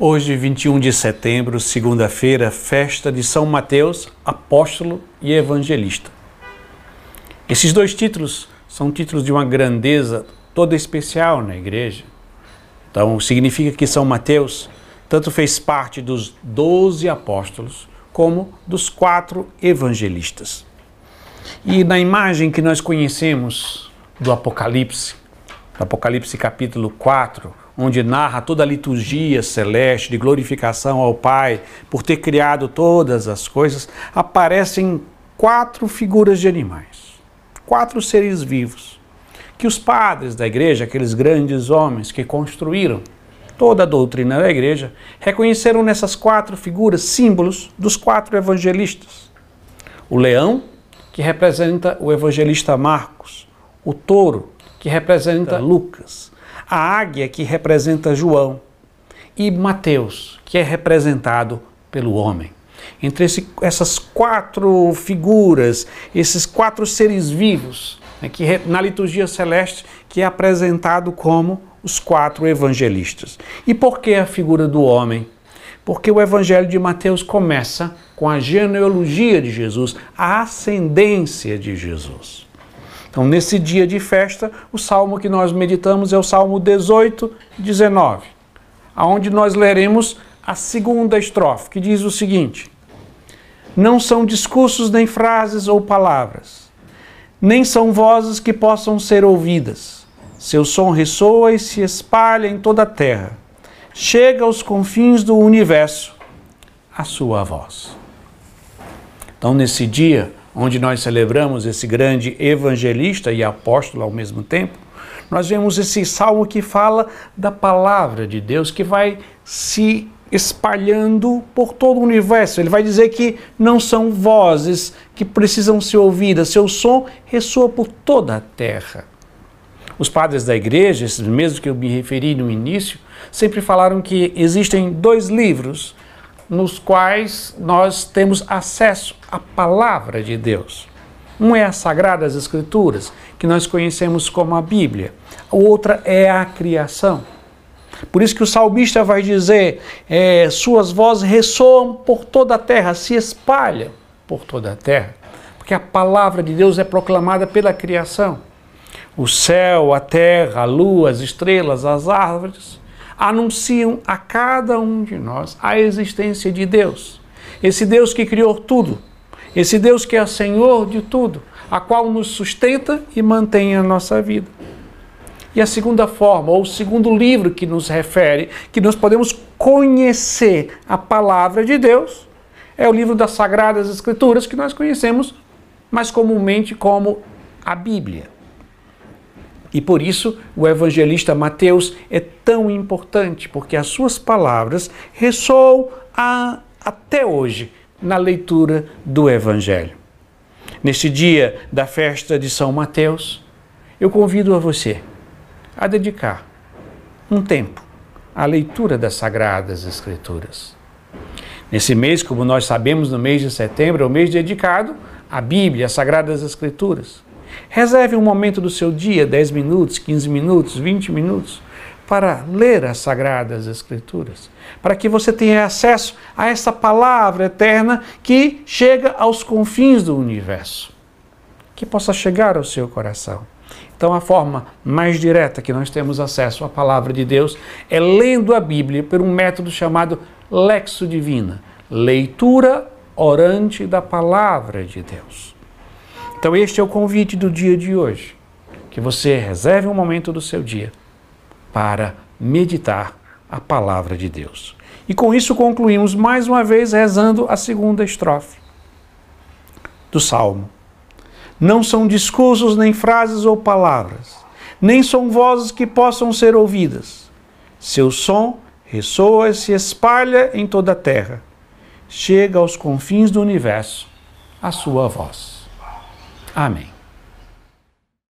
Hoje, 21 de setembro, segunda-feira, festa de São Mateus, apóstolo e evangelista. Esses dois títulos são títulos de uma grandeza toda especial na igreja. Então, significa que São Mateus tanto fez parte dos doze apóstolos como dos quatro evangelistas. E na imagem que nós conhecemos do Apocalipse, Apocalipse capítulo 4, onde narra toda a liturgia celeste de glorificação ao Pai por ter criado todas as coisas, aparecem quatro figuras de animais, quatro seres vivos, que os padres da igreja, aqueles grandes homens que construíram toda a doutrina da igreja, reconheceram nessas quatro figuras símbolos dos quatro evangelistas. O leão, que representa o evangelista Marcos, o touro, que representa Lucas, a águia, que representa João, e Mateus, que é representado pelo homem. Entre esse, essas quatro figuras, esses quatro seres vivos, né, que na liturgia celeste, que é apresentado como os quatro evangelistas. E por que a figura do homem? Porque o evangelho de Mateus começa com a genealogia de Jesus, a ascendência de Jesus. Então, nesse dia de festa, o salmo que nós meditamos é o Salmo 18, 19, aonde nós leremos a segunda estrofe, que diz o seguinte: Não são discursos nem frases ou palavras, nem são vozes que possam ser ouvidas. Seu som ressoa e se espalha em toda a terra. Chega aos confins do universo a sua voz. Então, nesse dia, onde nós celebramos esse grande evangelista e apóstolo ao mesmo tempo, nós vemos esse salmo que fala da palavra de Deus que vai se espalhando por todo o universo. Ele vai dizer que não são vozes que precisam ser ouvidas, seu som ressoa por toda a terra. Os padres da igreja, esses mesmos que eu me referi no início, sempre falaram que existem dois livros nos quais nós temos acesso à palavra de Deus. Um é as Sagradas Escrituras, que nós conhecemos como a Bíblia. A outra é a criação. Por isso que o salmista vai dizer: é, suas vozes ressoam por toda a terra, se espalham por toda a terra. Porque a palavra de Deus é proclamada pela criação. O céu, a terra, a lua, as estrelas, as árvores, anunciam a cada um de nós a existência de Deus. Esse Deus que criou tudo, esse Deus que é Senhor de tudo, a qual nos sustenta e mantém a nossa vida. E a segunda forma, ou o segundo livro que nos refere, que nós podemos conhecer a palavra de Deus, é o livro das Sagradas Escrituras, que nós conhecemos mais comumente como a Bíblia. E por isso o evangelista Mateus é tão importante, porque as suas palavras ressoam a, até hoje na leitura do Evangelho. Neste dia da festa de São Mateus, eu convido a você a dedicar um tempo à leitura das Sagradas Escrituras. Nesse mês, como nós sabemos, no mês de setembro, é o mês dedicado à Bíblia, às Sagradas Escrituras. Reserve um momento do seu dia, 10 minutos, 15 minutos, 20 minutos, para ler as Sagradas Escrituras, para que você tenha acesso a essa palavra eterna que chega aos confins do universo, que possa chegar ao seu coração. Então, a forma mais direta que nós temos acesso à palavra de Deus é lendo a Bíblia por um método chamado Lexo Divina leitura orante da palavra de Deus. Então, este é o convite do dia de hoje. Que você reserve um momento do seu dia para meditar a palavra de Deus. E com isso concluímos mais uma vez rezando a segunda estrofe do Salmo. Não são discursos, nem frases ou palavras, nem são vozes que possam ser ouvidas. Seu som ressoa e se espalha em toda a terra. Chega aos confins do universo a sua voz. Amém.